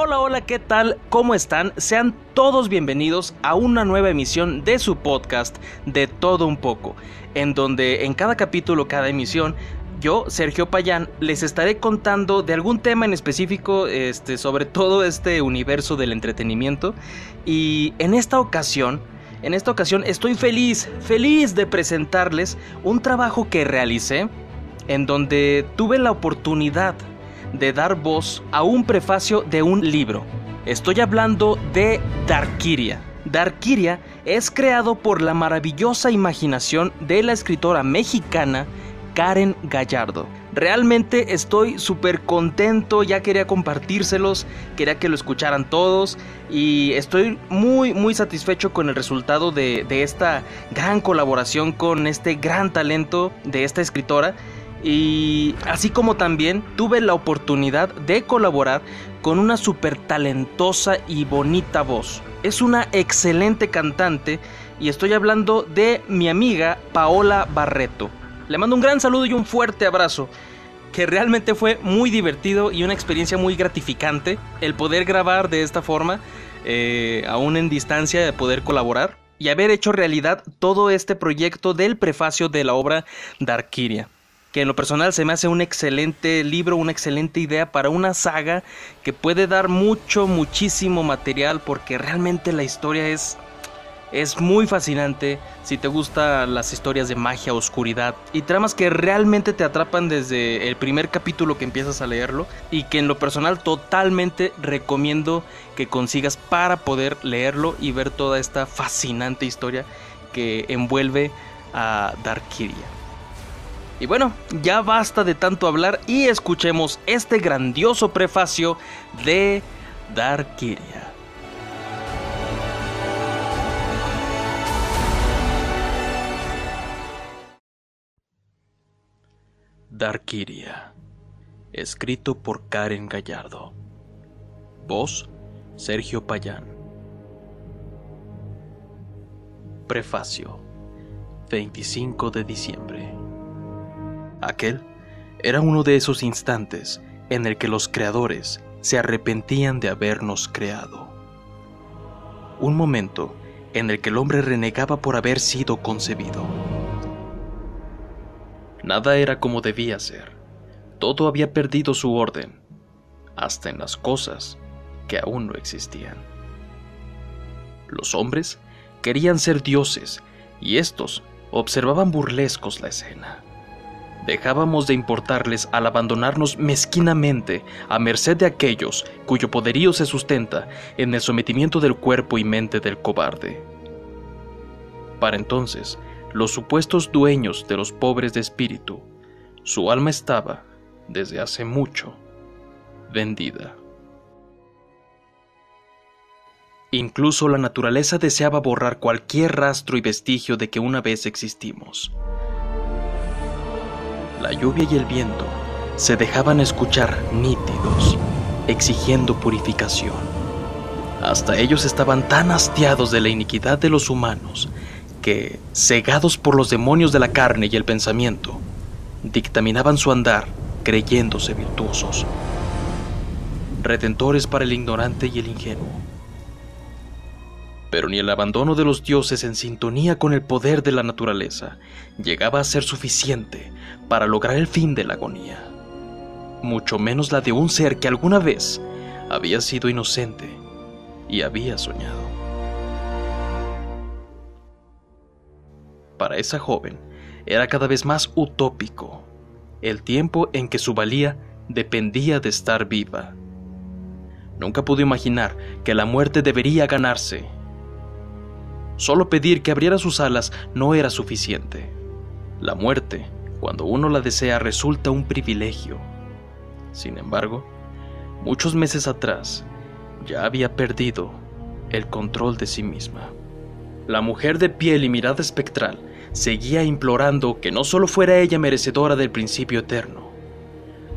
Hola, hola, ¿qué tal? ¿Cómo están? Sean todos bienvenidos a una nueva emisión de su podcast de todo un poco, en donde en cada capítulo, cada emisión, yo, Sergio Payán, les estaré contando de algún tema en específico, este, sobre todo este universo del entretenimiento. Y en esta ocasión, en esta ocasión estoy feliz, feliz de presentarles un trabajo que realicé en donde tuve la oportunidad de dar voz a un prefacio de un libro. Estoy hablando de Darkiria. Darkiria es creado por la maravillosa imaginación de la escritora mexicana Karen Gallardo. Realmente estoy súper contento, ya quería compartírselos, quería que lo escucharan todos y estoy muy muy satisfecho con el resultado de, de esta gran colaboración con este gran talento de esta escritora y así como también tuve la oportunidad de colaborar con una súper talentosa y bonita voz. Es una excelente cantante y estoy hablando de mi amiga Paola Barreto. Le mando un gran saludo y un fuerte abrazo que realmente fue muy divertido y una experiencia muy gratificante el poder grabar de esta forma, eh, aún en distancia, de poder colaborar y haber hecho realidad todo este proyecto del prefacio de la obra Darkiria que en lo personal se me hace un excelente libro, una excelente idea para una saga que puede dar mucho, muchísimo material porque realmente la historia es es muy fascinante si te gustan las historias de magia, oscuridad y tramas que realmente te atrapan desde el primer capítulo que empiezas a leerlo y que en lo personal totalmente recomiendo que consigas para poder leerlo y ver toda esta fascinante historia que envuelve a Darkiria. Y bueno, ya basta de tanto hablar y escuchemos este grandioso prefacio de Darkiria. Darkiria, escrito por Karen Gallardo. Voz, Sergio Payán. Prefacio, 25 de diciembre. Aquel era uno de esos instantes en el que los creadores se arrepentían de habernos creado. Un momento en el que el hombre renegaba por haber sido concebido. Nada era como debía ser. Todo había perdido su orden, hasta en las cosas que aún no existían. Los hombres querían ser dioses y estos observaban burlescos la escena dejábamos de importarles al abandonarnos mezquinamente a merced de aquellos cuyo poderío se sustenta en el sometimiento del cuerpo y mente del cobarde. Para entonces, los supuestos dueños de los pobres de espíritu, su alma estaba, desde hace mucho, vendida. Incluso la naturaleza deseaba borrar cualquier rastro y vestigio de que una vez existimos la lluvia y el viento se dejaban escuchar nítidos, exigiendo purificación. Hasta ellos estaban tan hastiados de la iniquidad de los humanos que, cegados por los demonios de la carne y el pensamiento, dictaminaban su andar creyéndose virtuosos, redentores para el ignorante y el ingenuo. Pero ni el abandono de los dioses en sintonía con el poder de la naturaleza llegaba a ser suficiente para lograr el fin de la agonía, mucho menos la de un ser que alguna vez había sido inocente y había soñado. Para esa joven era cada vez más utópico el tiempo en que su valía dependía de estar viva. Nunca pudo imaginar que la muerte debería ganarse Solo pedir que abriera sus alas no era suficiente. La muerte, cuando uno la desea, resulta un privilegio. Sin embargo, muchos meses atrás, ya había perdido el control de sí misma. La mujer de piel y mirada espectral seguía implorando que no solo fuera ella merecedora del principio eterno.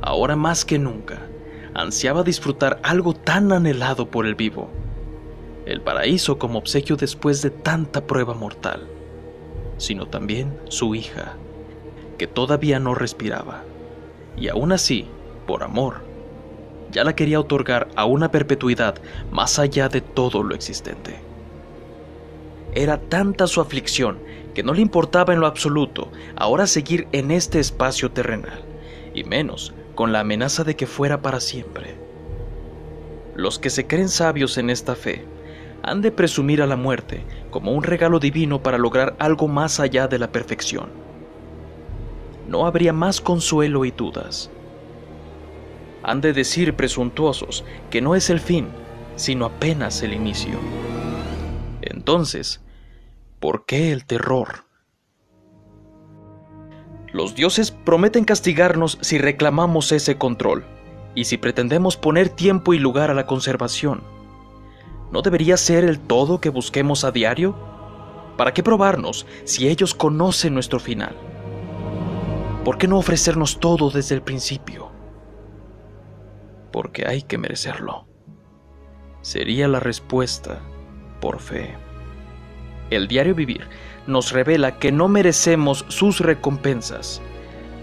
Ahora más que nunca, ansiaba disfrutar algo tan anhelado por el vivo el paraíso como obsequio después de tanta prueba mortal, sino también su hija, que todavía no respiraba, y aún así, por amor, ya la quería otorgar a una perpetuidad más allá de todo lo existente. Era tanta su aflicción que no le importaba en lo absoluto ahora seguir en este espacio terrenal, y menos con la amenaza de que fuera para siempre. Los que se creen sabios en esta fe han de presumir a la muerte como un regalo divino para lograr algo más allá de la perfección. No habría más consuelo y dudas. Han de decir presuntuosos que no es el fin, sino apenas el inicio. Entonces, ¿por qué el terror? Los dioses prometen castigarnos si reclamamos ese control y si pretendemos poner tiempo y lugar a la conservación. ¿No debería ser el todo que busquemos a diario? ¿Para qué probarnos si ellos conocen nuestro final? ¿Por qué no ofrecernos todo desde el principio? Porque hay que merecerlo. Sería la respuesta por fe. El diario vivir nos revela que no merecemos sus recompensas.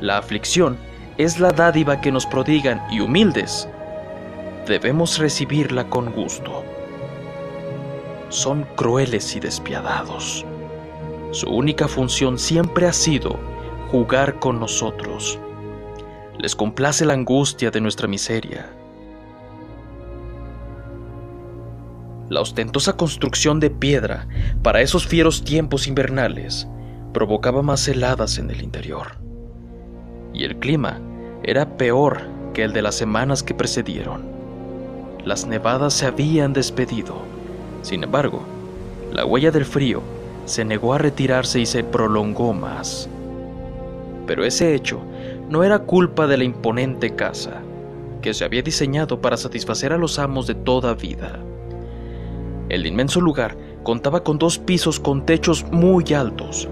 La aflicción es la dádiva que nos prodigan y humildes, debemos recibirla con gusto son crueles y despiadados. Su única función siempre ha sido jugar con nosotros. Les complace la angustia de nuestra miseria. La ostentosa construcción de piedra para esos fieros tiempos invernales provocaba más heladas en el interior. Y el clima era peor que el de las semanas que precedieron. Las nevadas se habían despedido sin embargo, la huella del frío se negó a retirarse y se prolongó más. Pero ese hecho no era culpa de la imponente casa, que se había diseñado para satisfacer a los amos de toda vida. El inmenso lugar contaba con dos pisos con techos muy altos,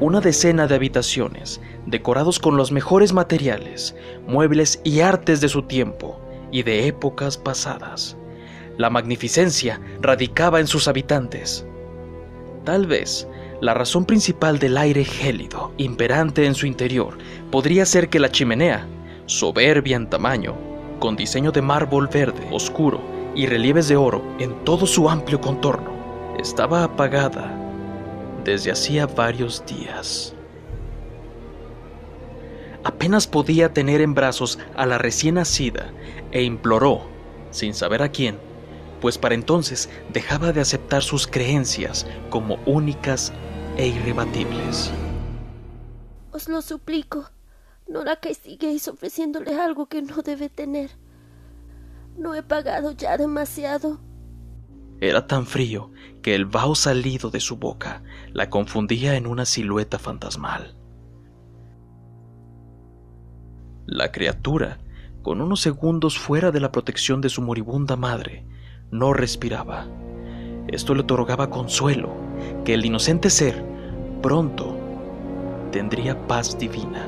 una decena de habitaciones, decorados con los mejores materiales, muebles y artes de su tiempo y de épocas pasadas. La magnificencia radicaba en sus habitantes. Tal vez la razón principal del aire gélido imperante en su interior podría ser que la chimenea, soberbia en tamaño, con diseño de mármol verde oscuro y relieves de oro en todo su amplio contorno, estaba apagada desde hacía varios días. Apenas podía tener en brazos a la recién nacida e imploró, sin saber a quién, pues para entonces dejaba de aceptar sus creencias como únicas e irrebatibles. Os lo suplico, no la castiguéis ofreciéndole algo que no debe tener. No he pagado ya demasiado. Era tan frío que el vaho salido de su boca la confundía en una silueta fantasmal. La criatura, con unos segundos fuera de la protección de su moribunda madre, no respiraba. Esto le otorgaba consuelo, que el inocente ser pronto tendría paz divina.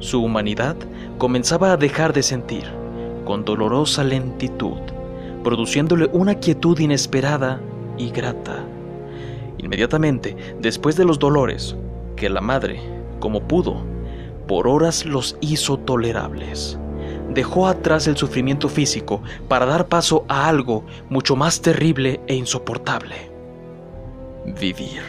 Su humanidad comenzaba a dejar de sentir, con dolorosa lentitud, produciéndole una quietud inesperada y grata. Inmediatamente, después de los dolores, que la madre, como pudo, por horas los hizo tolerables dejó atrás el sufrimiento físico para dar paso a algo mucho más terrible e insoportable. Vivir.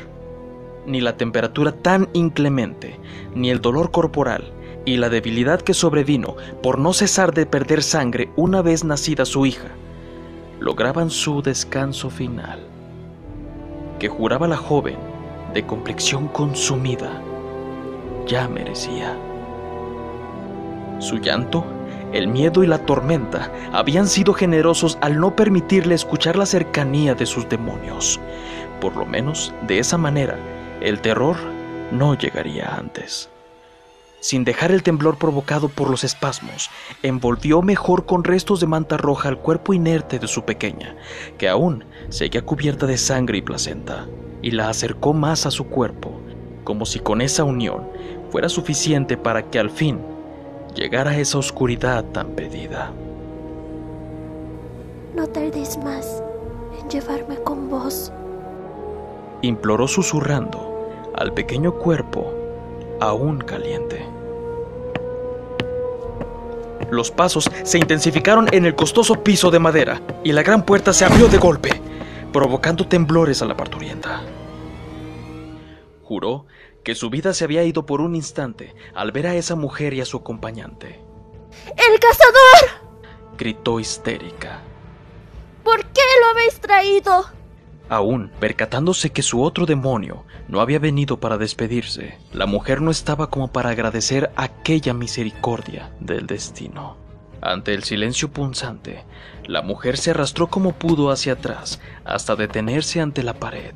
Ni la temperatura tan inclemente, ni el dolor corporal y la debilidad que sobrevino por no cesar de perder sangre una vez nacida su hija, lograban su descanso final, que juraba la joven, de complexión consumida, ya merecía. Su llanto el miedo y la tormenta habían sido generosos al no permitirle escuchar la cercanía de sus demonios. Por lo menos, de esa manera, el terror no llegaría antes. Sin dejar el temblor provocado por los espasmos, envolvió mejor con restos de manta roja el cuerpo inerte de su pequeña, que aún seguía cubierta de sangre y placenta, y la acercó más a su cuerpo, como si con esa unión fuera suficiente para que al fin llegar a esa oscuridad tan pedida. No tardes más en llevarme con vos, imploró susurrando al pequeño cuerpo aún caliente. Los pasos se intensificaron en el costoso piso de madera y la gran puerta se abrió de golpe, provocando temblores a la parturienta. Juró que su vida se había ido por un instante al ver a esa mujer y a su acompañante. ¡El cazador! gritó histérica. ¿Por qué lo habéis traído? Aún percatándose que su otro demonio no había venido para despedirse, la mujer no estaba como para agradecer aquella misericordia del destino. Ante el silencio punzante, la mujer se arrastró como pudo hacia atrás hasta detenerse ante la pared,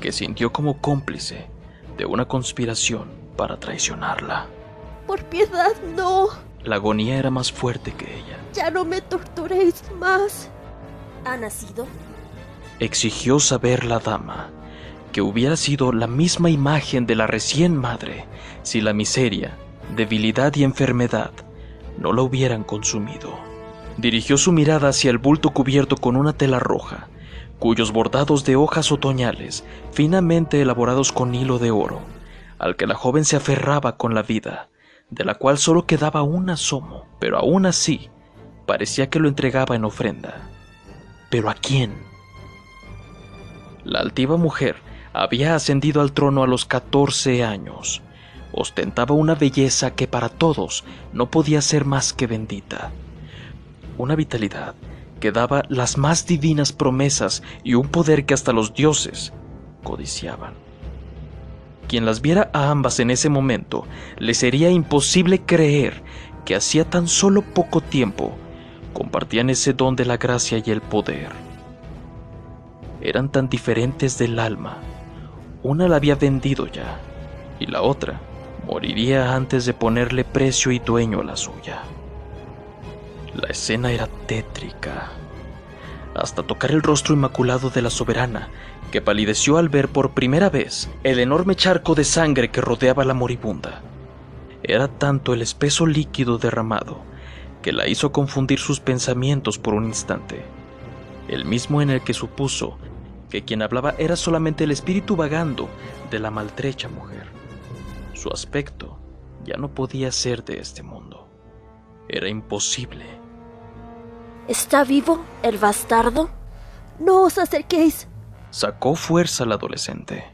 que sintió como cómplice de una conspiración para traicionarla. Por piedad, no. La agonía era más fuerte que ella. Ya no me torturéis más. ¿Ha nacido? Exigió saber la dama que hubiera sido la misma imagen de la recién madre si la miseria, debilidad y enfermedad no la hubieran consumido. Dirigió su mirada hacia el bulto cubierto con una tela roja, cuyos bordados de hojas otoñales, finamente elaborados con hilo de oro, al que la joven se aferraba con la vida, de la cual solo quedaba un asomo, pero aún así parecía que lo entregaba en ofrenda. ¿Pero a quién? La altiva mujer había ascendido al trono a los 14 años. Ostentaba una belleza que para todos no podía ser más que bendita. Una vitalidad que daba las más divinas promesas y un poder que hasta los dioses codiciaban. Quien las viera a ambas en ese momento, le sería imposible creer que hacía tan solo poco tiempo compartían ese don de la gracia y el poder. Eran tan diferentes del alma. Una la había vendido ya, y la otra moriría antes de ponerle precio y dueño a la suya. La escena era tétrica, hasta tocar el rostro inmaculado de la soberana, que palideció al ver por primera vez el enorme charco de sangre que rodeaba a la moribunda. Era tanto el espeso líquido derramado que la hizo confundir sus pensamientos por un instante, el mismo en el que supuso que quien hablaba era solamente el espíritu vagando de la maltrecha mujer. Su aspecto ya no podía ser de este mundo. Era imposible. ¿Está vivo el bastardo? No os acerquéis. Sacó fuerza la adolescente.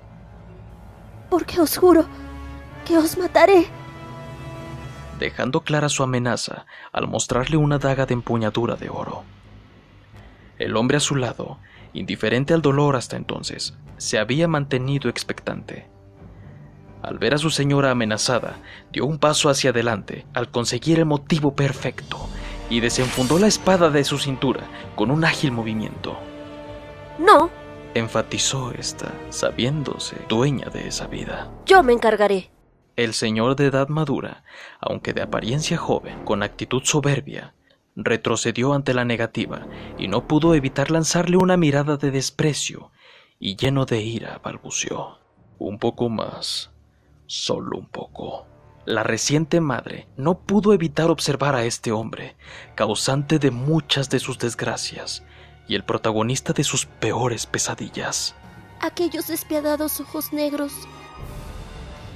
Porque os juro que os mataré. Dejando clara su amenaza al mostrarle una daga de empuñadura de oro. El hombre a su lado, indiferente al dolor hasta entonces, se había mantenido expectante. Al ver a su señora amenazada, dio un paso hacia adelante al conseguir el motivo perfecto y desenfundó la espada de su cintura con un ágil movimiento. No, enfatizó esta, sabiéndose dueña de esa vida. Yo me encargaré. El señor de edad madura, aunque de apariencia joven, con actitud soberbia, retrocedió ante la negativa y no pudo evitar lanzarle una mirada de desprecio y lleno de ira balbuceó. Un poco más, solo un poco. La reciente madre no pudo evitar observar a este hombre, causante de muchas de sus desgracias y el protagonista de sus peores pesadillas. Aquellos despiadados ojos negros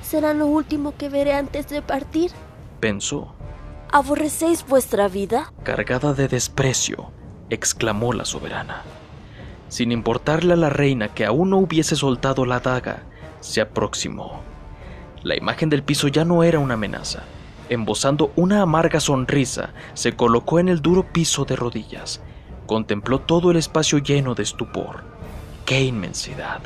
serán lo último que veré antes de partir, pensó. ¿Aborrecéis vuestra vida? Cargada de desprecio, exclamó la soberana. Sin importarle a la reina que aún no hubiese soltado la daga, se aproximó. La imagen del piso ya no era una amenaza. Embosando una amarga sonrisa, se colocó en el duro piso de rodillas. Contempló todo el espacio lleno de estupor. ¡Qué inmensidad!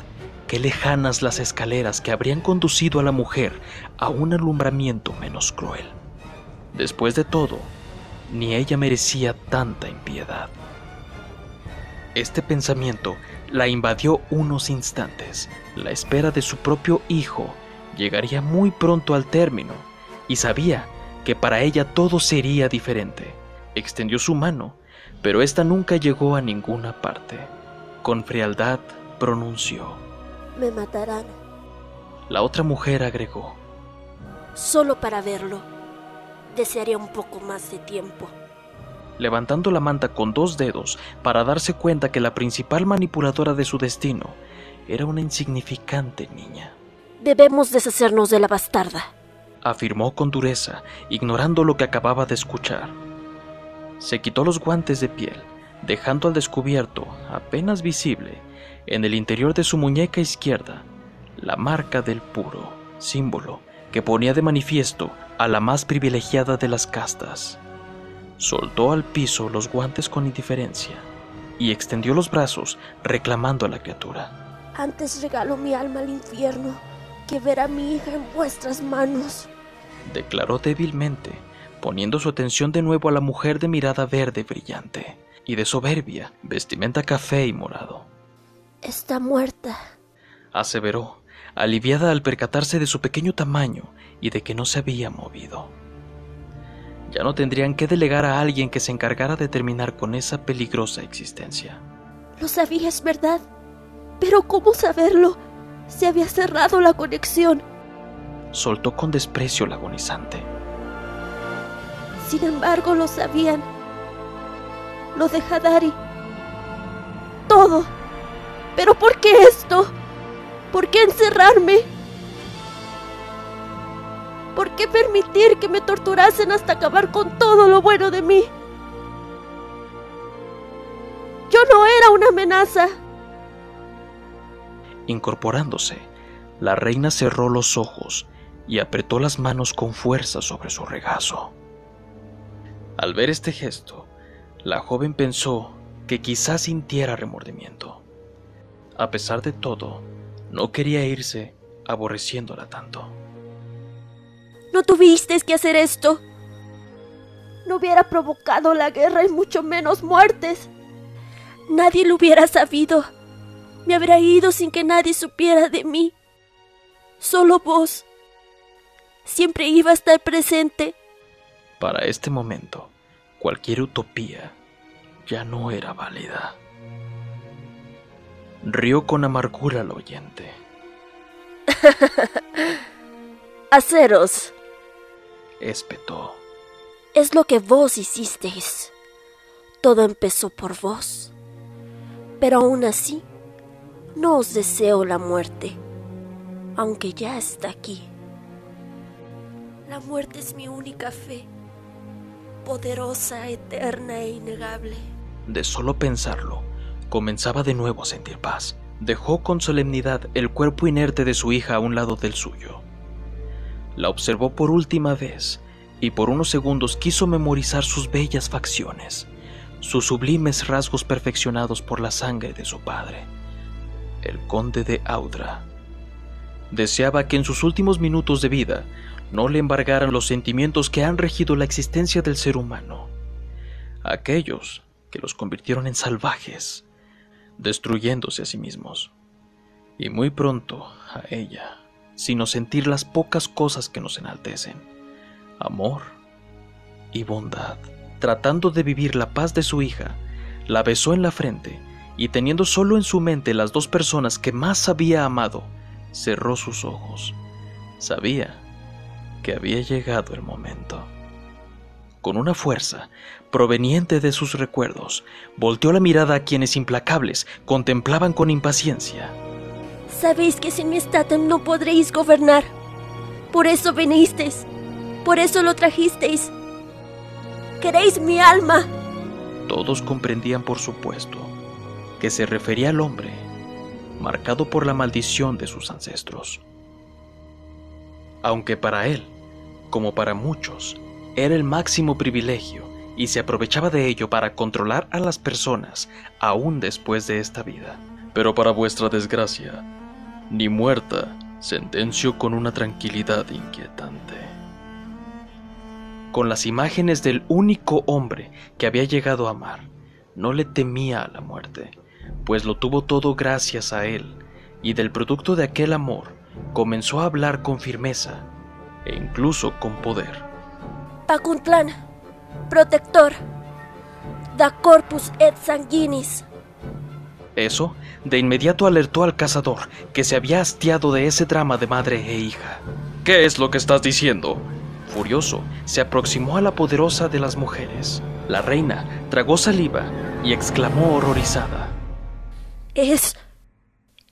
¡Qué lejanas las escaleras que habrían conducido a la mujer a un alumbramiento menos cruel! Después de todo, ni ella merecía tanta impiedad. Este pensamiento la invadió unos instantes. La espera de su propio hijo llegaría muy pronto al término y sabía que para ella todo sería diferente. Extendió su mano, pero ésta nunca llegó a ninguna parte. Con frialdad pronunció. Me matarán. La otra mujer agregó. Solo para verlo. Desearía un poco más de tiempo. Levantando la manta con dos dedos para darse cuenta que la principal manipuladora de su destino era una insignificante niña. Debemos deshacernos de la bastarda, afirmó con dureza, ignorando lo que acababa de escuchar. Se quitó los guantes de piel, dejando al descubierto, apenas visible, en el interior de su muñeca izquierda, la marca del puro, símbolo que ponía de manifiesto a la más privilegiada de las castas. Soltó al piso los guantes con indiferencia y extendió los brazos reclamando a la criatura. Antes regalo mi alma al infierno que ver a mi hija en vuestras manos, declaró débilmente, poniendo su atención de nuevo a la mujer de mirada verde brillante y de soberbia, vestimenta café y morado. Está muerta, aseveró, aliviada al percatarse de su pequeño tamaño y de que no se había movido. Ya no tendrían que delegar a alguien que se encargara de terminar con esa peligrosa existencia. Lo sabías, ¿verdad? Pero ¿cómo saberlo? Se había cerrado la conexión. Soltó con desprecio la agonizante. Sin embargo, lo sabían. Lo de Hadari. Todo. ¿Pero por qué esto? ¿Por qué encerrarme? ¿Por qué permitir que me torturasen hasta acabar con todo lo bueno de mí? Yo no era una amenaza. Incorporándose, la reina cerró los ojos y apretó las manos con fuerza sobre su regazo. Al ver este gesto, la joven pensó que quizás sintiera remordimiento. A pesar de todo, no quería irse aborreciéndola tanto. No tuviste que hacer esto. No hubiera provocado la guerra y mucho menos muertes. Nadie lo hubiera sabido. Me habría ido sin que nadie supiera de mí. Solo vos. Siempre iba a estar presente. Para este momento, cualquier utopía ya no era válida. Rió con amargura al oyente. Aceros. Espetó. Es lo que vos hicisteis. Todo empezó por vos. Pero aún así, no os deseo la muerte, aunque ya está aquí. La muerte es mi única fe, poderosa, eterna e innegable. De solo pensarlo, comenzaba de nuevo a sentir paz. Dejó con solemnidad el cuerpo inerte de su hija a un lado del suyo. La observó por última vez y por unos segundos quiso memorizar sus bellas facciones, sus sublimes rasgos perfeccionados por la sangre de su padre el conde de Audra. Deseaba que en sus últimos minutos de vida no le embargaran los sentimientos que han regido la existencia del ser humano, aquellos que los convirtieron en salvajes, destruyéndose a sí mismos. Y muy pronto a ella, sino sentir las pocas cosas que nos enaltecen, amor y bondad. Tratando de vivir la paz de su hija, la besó en la frente y teniendo solo en su mente las dos personas que más había amado, cerró sus ojos. Sabía que había llegado el momento. Con una fuerza proveniente de sus recuerdos, volteó la mirada a quienes implacables contemplaban con impaciencia. Sabéis que sin mi estatua no podréis gobernar. Por eso vinisteis. Por eso lo trajisteis. Queréis mi alma. Todos comprendían, por supuesto, que se refería al hombre, marcado por la maldición de sus ancestros. Aunque para él, como para muchos, era el máximo privilegio y se aprovechaba de ello para controlar a las personas aún después de esta vida. Pero para vuestra desgracia, ni muerta sentenció con una tranquilidad inquietante. Con las imágenes del único hombre que había llegado a amar, no le temía a la muerte pues lo tuvo todo gracias a él, y del producto de aquel amor comenzó a hablar con firmeza e incluso con poder. Pacuntlan, protector, da corpus et sanguinis. Eso de inmediato alertó al cazador, que se había hastiado de ese drama de madre e hija. ¿Qué es lo que estás diciendo? Furioso, se aproximó a la poderosa de las mujeres. La reina tragó saliva y exclamó horrorizada. Es...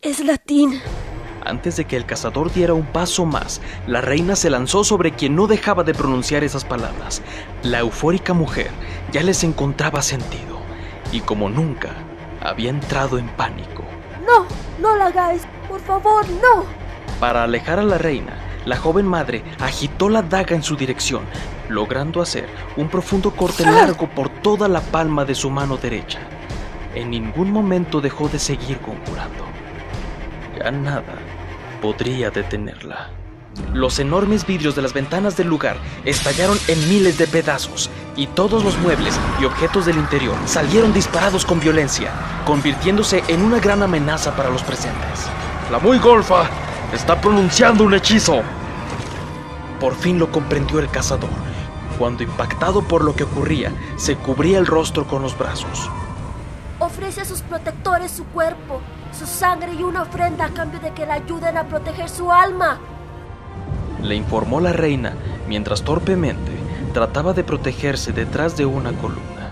es latín. Antes de que el cazador diera un paso más, la reina se lanzó sobre quien no dejaba de pronunciar esas palabras. La eufórica mujer ya les encontraba sentido y como nunca había entrado en pánico. No, no la hagáis, por favor, no. Para alejar a la reina, la joven madre agitó la daga en su dirección, logrando hacer un profundo corte largo por toda la palma de su mano derecha. En ningún momento dejó de seguir conjurando. Ya nada podría detenerla. Los enormes vidrios de las ventanas del lugar estallaron en miles de pedazos y todos los muebles y objetos del interior salieron disparados con violencia, convirtiéndose en una gran amenaza para los presentes. La muy golfa está pronunciando un hechizo. Por fin lo comprendió el cazador, cuando impactado por lo que ocurría, se cubría el rostro con los brazos. Ofrece a sus protectores su cuerpo, su sangre y una ofrenda a cambio de que le ayuden a proteger su alma. Le informó la reina mientras torpemente trataba de protegerse detrás de una columna.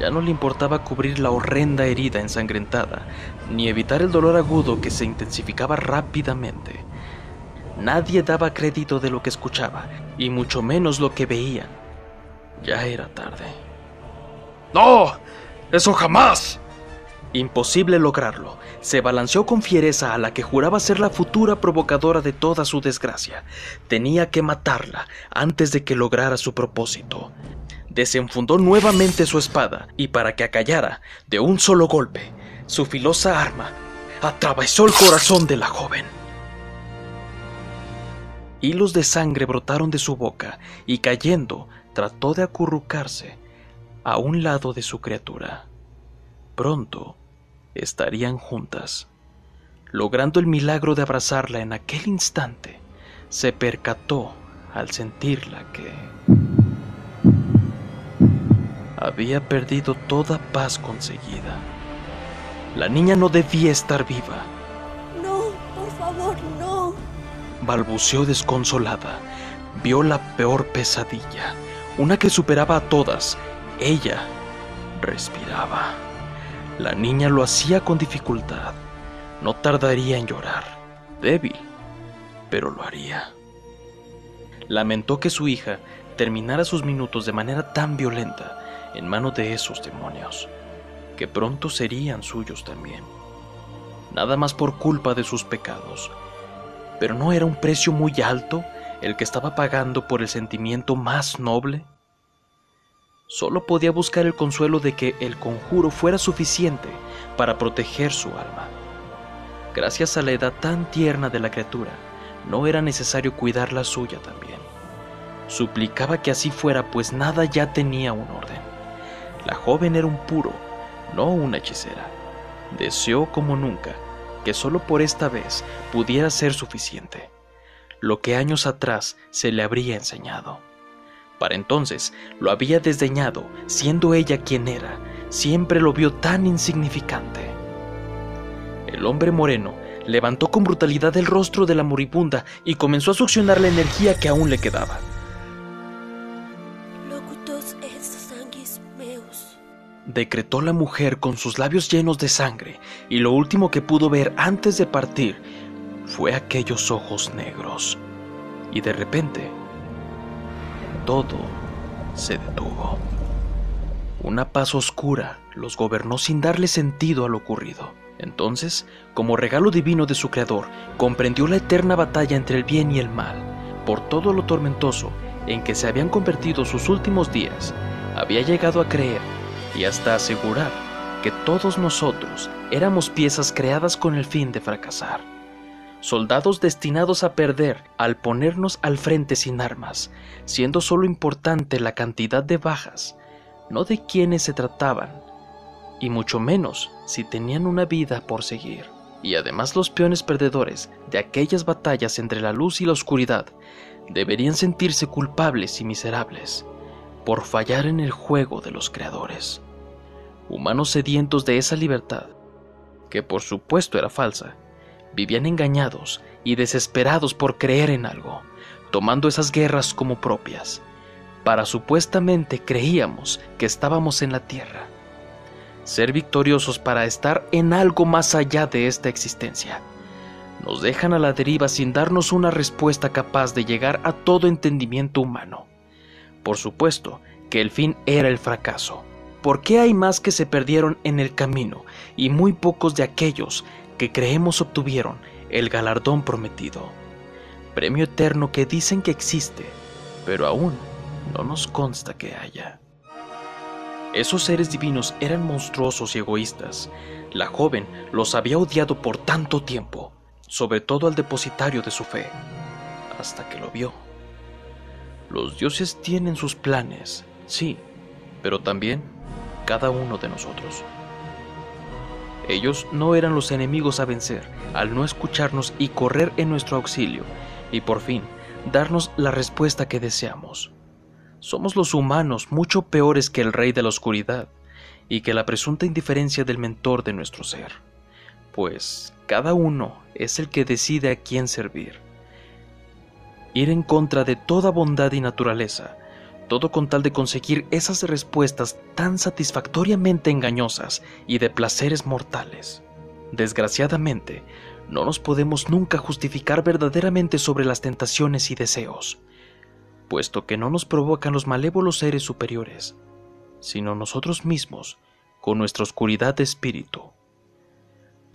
Ya no le importaba cubrir la horrenda herida ensangrentada, ni evitar el dolor agudo que se intensificaba rápidamente. Nadie daba crédito de lo que escuchaba, y mucho menos lo que veían. Ya era tarde. ¡No! ¡Eso jamás! Imposible lograrlo. Se balanceó con fiereza a la que juraba ser la futura provocadora de toda su desgracia. Tenía que matarla antes de que lograra su propósito. Desenfundó nuevamente su espada y para que acallara, de un solo golpe, su filosa arma atravesó el corazón de la joven. Hilos de sangre brotaron de su boca y cayendo trató de acurrucarse a un lado de su criatura. Pronto estarían juntas. Logrando el milagro de abrazarla en aquel instante, se percató al sentirla que había perdido toda paz conseguida. La niña no debía estar viva. No, por favor, no. Balbuceó desconsolada. Vio la peor pesadilla, una que superaba a todas. Ella respiraba. La niña lo hacía con dificultad. No tardaría en llorar. Débil, pero lo haría. Lamentó que su hija terminara sus minutos de manera tan violenta en manos de esos demonios, que pronto serían suyos también. Nada más por culpa de sus pecados. Pero no era un precio muy alto el que estaba pagando por el sentimiento más noble Solo podía buscar el consuelo de que el conjuro fuera suficiente para proteger su alma. Gracias a la edad tan tierna de la criatura, no era necesario cuidar la suya también. Suplicaba que así fuera, pues nada ya tenía un orden. La joven era un puro, no una hechicera. Deseó como nunca que solo por esta vez pudiera ser suficiente, lo que años atrás se le habría enseñado. Para entonces lo había desdeñado, siendo ella quien era, siempre lo vio tan insignificante. El hombre moreno levantó con brutalidad el rostro de la moribunda y comenzó a succionar la energía que aún le quedaba. Decretó la mujer con sus labios llenos de sangre, y lo último que pudo ver antes de partir fue aquellos ojos negros. Y de repente, todo se detuvo. Una paz oscura los gobernó sin darle sentido a lo ocurrido. Entonces, como regalo divino de su creador, comprendió la eterna batalla entre el bien y el mal. Por todo lo tormentoso en que se habían convertido sus últimos días, había llegado a creer y hasta asegurar que todos nosotros éramos piezas creadas con el fin de fracasar soldados destinados a perder al ponernos al frente sin armas, siendo solo importante la cantidad de bajas, no de quienes se trataban, y mucho menos si tenían una vida por seguir. Y además los peones perdedores de aquellas batallas entre la luz y la oscuridad deberían sentirse culpables y miserables por fallar en el juego de los creadores. Humanos sedientos de esa libertad, que por supuesto era falsa, vivían engañados y desesperados por creer en algo, tomando esas guerras como propias. Para supuestamente creíamos que estábamos en la tierra. Ser victoriosos para estar en algo más allá de esta existencia. nos dejan a la deriva sin darnos una respuesta capaz de llegar a todo entendimiento humano. Por supuesto que el fin era el fracaso. ¿Por qué hay más que se perdieron en el camino y muy pocos de aquellos que creemos obtuvieron el galardón prometido? Premio eterno que dicen que existe, pero aún no nos consta que haya. Esos seres divinos eran monstruosos y egoístas. La joven los había odiado por tanto tiempo, sobre todo al depositario de su fe, hasta que lo vio. Los dioses tienen sus planes, sí, pero también cada uno de nosotros. Ellos no eran los enemigos a vencer al no escucharnos y correr en nuestro auxilio, y por fin darnos la respuesta que deseamos. Somos los humanos mucho peores que el rey de la oscuridad y que la presunta indiferencia del mentor de nuestro ser, pues cada uno es el que decide a quién servir. Ir en contra de toda bondad y naturaleza, todo con tal de conseguir esas respuestas tan satisfactoriamente engañosas y de placeres mortales. Desgraciadamente, no nos podemos nunca justificar verdaderamente sobre las tentaciones y deseos, puesto que no nos provocan los malévolos seres superiores, sino nosotros mismos, con nuestra oscuridad de espíritu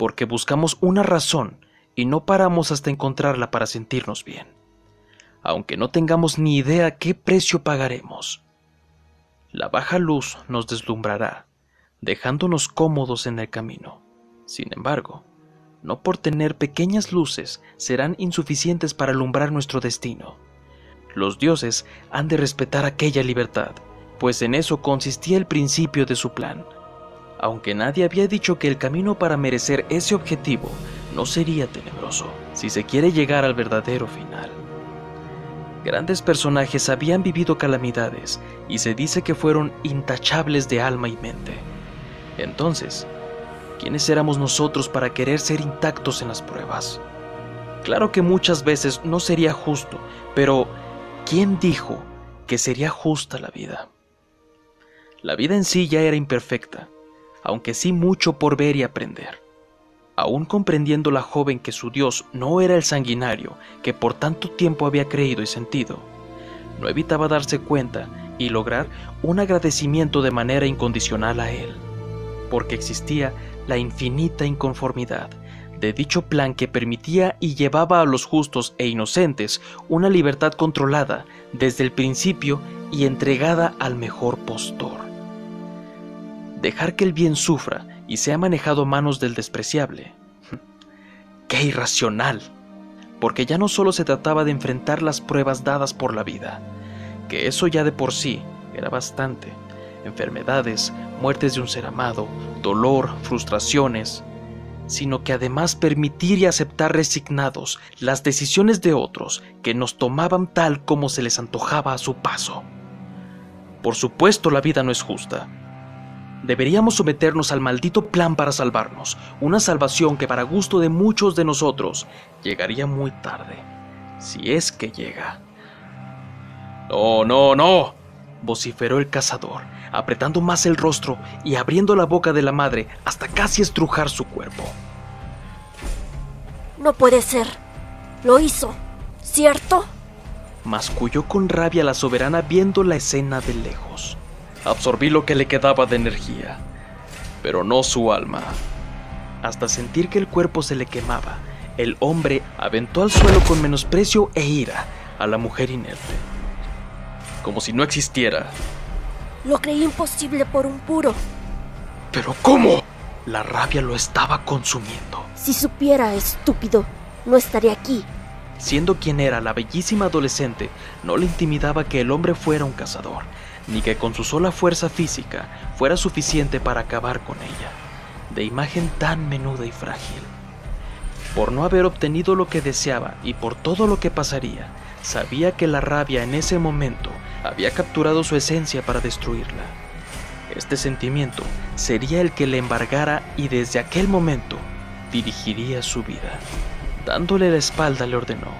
porque buscamos una razón y no paramos hasta encontrarla para sentirnos bien, aunque no tengamos ni idea qué precio pagaremos. La baja luz nos deslumbrará, dejándonos cómodos en el camino. Sin embargo, no por tener pequeñas luces serán insuficientes para alumbrar nuestro destino. Los dioses han de respetar aquella libertad, pues en eso consistía el principio de su plan aunque nadie había dicho que el camino para merecer ese objetivo no sería tenebroso, si se quiere llegar al verdadero final. Grandes personajes habían vivido calamidades y se dice que fueron intachables de alma y mente. Entonces, ¿quiénes éramos nosotros para querer ser intactos en las pruebas? Claro que muchas veces no sería justo, pero ¿quién dijo que sería justa la vida? La vida en sí ya era imperfecta, aunque sí mucho por ver y aprender. Aún comprendiendo la joven que su Dios no era el sanguinario que por tanto tiempo había creído y sentido, no evitaba darse cuenta y lograr un agradecimiento de manera incondicional a él, porque existía la infinita inconformidad de dicho plan que permitía y llevaba a los justos e inocentes una libertad controlada desde el principio y entregada al mejor postor. Dejar que el bien sufra y sea manejado a manos del despreciable. ¡Qué irracional! Porque ya no solo se trataba de enfrentar las pruebas dadas por la vida, que eso ya de por sí era bastante. Enfermedades, muertes de un ser amado, dolor, frustraciones, sino que además permitir y aceptar resignados las decisiones de otros que nos tomaban tal como se les antojaba a su paso. Por supuesto la vida no es justa, Deberíamos someternos al maldito plan para salvarnos, una salvación que para gusto de muchos de nosotros llegaría muy tarde, si es que llega. No, no, no, vociferó el cazador, apretando más el rostro y abriendo la boca de la madre hasta casi estrujar su cuerpo. No puede ser. Lo hizo, ¿cierto? Masculló con rabia la soberana viendo la escena de lejos. Absorbí lo que le quedaba de energía, pero no su alma. Hasta sentir que el cuerpo se le quemaba, el hombre aventó al suelo con menosprecio e ira a la mujer inerte, como si no existiera. Lo creí imposible por un puro. ¿Pero cómo? La rabia lo estaba consumiendo. Si supiera, estúpido, no estaría aquí. Siendo quien era la bellísima adolescente, no le intimidaba que el hombre fuera un cazador, ni que con su sola fuerza física fuera suficiente para acabar con ella, de imagen tan menuda y frágil. Por no haber obtenido lo que deseaba y por todo lo que pasaría, sabía que la rabia en ese momento había capturado su esencia para destruirla. Este sentimiento sería el que le embargara y desde aquel momento dirigiría su vida. Dándole la espalda le ordenó.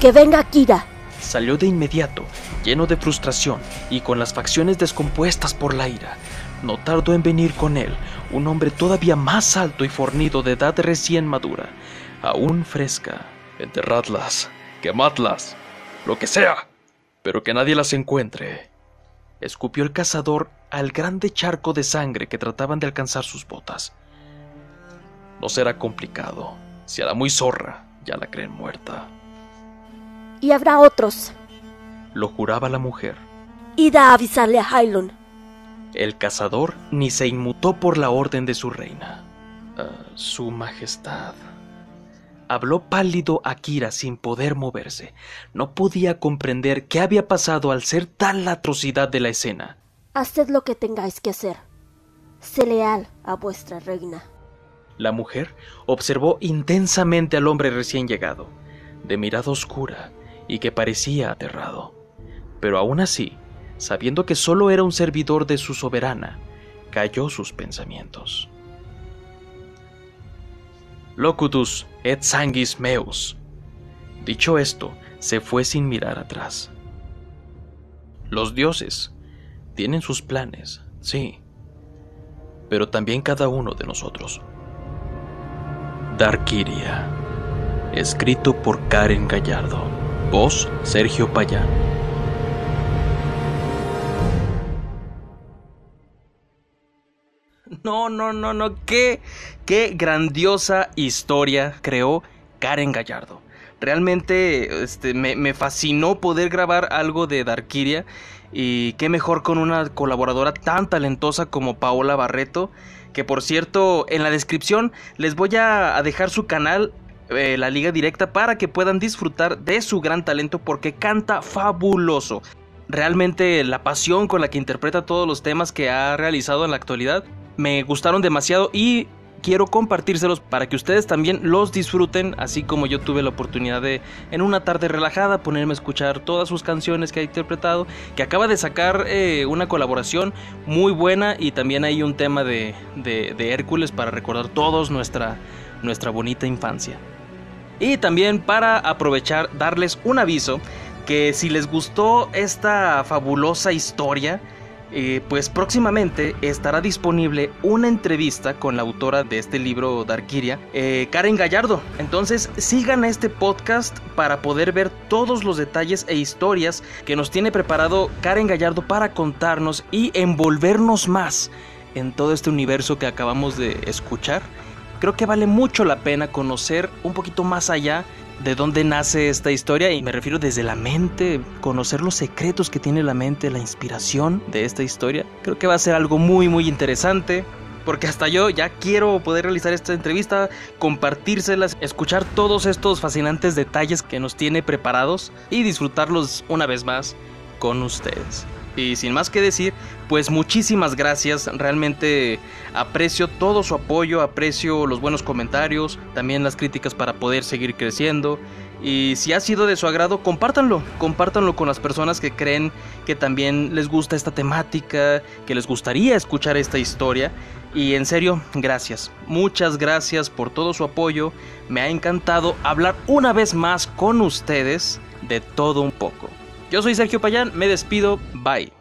Que venga Kira. Salió de inmediato, lleno de frustración y con las facciones descompuestas por la ira. no tardó en venir con él un hombre todavía más alto y fornido de edad recién madura, aún fresca. Enterradlas, quemadlas, lo que sea, pero que nadie las encuentre. Escupió el cazador al grande charco de sangre que trataban de alcanzar sus botas. No será complicado. Si a la muy zorra ya la creen muerta. Y habrá otros. Lo juraba la mujer. Id a avisarle a Hylon. El cazador ni se inmutó por la orden de su reina. Ah, su majestad. Habló pálido Akira sin poder moverse. No podía comprender qué había pasado al ser tal la atrocidad de la escena. Haced lo que tengáis que hacer. Sé leal a vuestra reina. La mujer observó intensamente al hombre recién llegado, de mirada oscura y que parecía aterrado. Pero aún así, sabiendo que solo era un servidor de su soberana, calló sus pensamientos. Locutus et sanguis meus. Dicho esto, se fue sin mirar atrás. Los dioses tienen sus planes, sí, pero también cada uno de nosotros. Darkiria. Escrito por Karen Gallardo. Voz Sergio Payán. No, no, no, no. Qué, qué grandiosa historia creó Karen Gallardo. Realmente este, me, me, fascinó poder grabar algo de Darkiria. Y qué mejor con una colaboradora tan talentosa como Paola Barreto que por cierto en la descripción les voy a, dejar su canal eh, la liga directa para que puedan disfrutar de su gran talento porque canta fabuloso. Realmente la pasión con la que interpreta todos los temas que ha realizado en la actualidad me gustaron demasiado y quiero compartírselos para que ustedes también los disfruten, así como yo tuve la oportunidad de en una tarde relajada ponerme a escuchar todas sus canciones que ha interpretado, que acaba de sacar eh, una colaboración muy buena y también hay un tema de, de, Hércules para recordar todos nuestra, nuestra bonita infancia. Y también para aprovechar, darles un aviso que si les gustó esta fabulosa historia, eh, pues próximamente estará disponible una entrevista con la autora de este libro Darkiria, eh, Karen Gallardo. Entonces sigan este podcast para poder ver todos los detalles e historias que nos tiene preparado Karen Gallardo para contarnos y envolvernos más en todo este universo que acabamos de escuchar. Creo que vale mucho la pena conocer un poquito más allá de dónde nace esta historia y me refiero desde la mente, conocer los secretos que tiene la mente, la inspiración de esta historia. Creo que va a ser algo muy muy interesante. Porque hasta yo ya quiero poder realizar esta entrevista, compartírselas, escuchar todos estos fascinantes detalles que nos tiene preparados y disfrutarlos una vez más con ustedes. Y sin más que decir, pues muchísimas gracias. Realmente aprecio todo su apoyo, aprecio los buenos comentarios, también las críticas para poder seguir creciendo. Y si ha sido de su agrado, compártanlo, compártanlo con las personas que creen que también les gusta esta temática, que les gustaría escuchar esta historia. Y en serio, gracias, muchas gracias por todo su apoyo. Me ha encantado hablar una vez más con ustedes de todo un poco. Yo soy Sergio Payán, me despido, bye.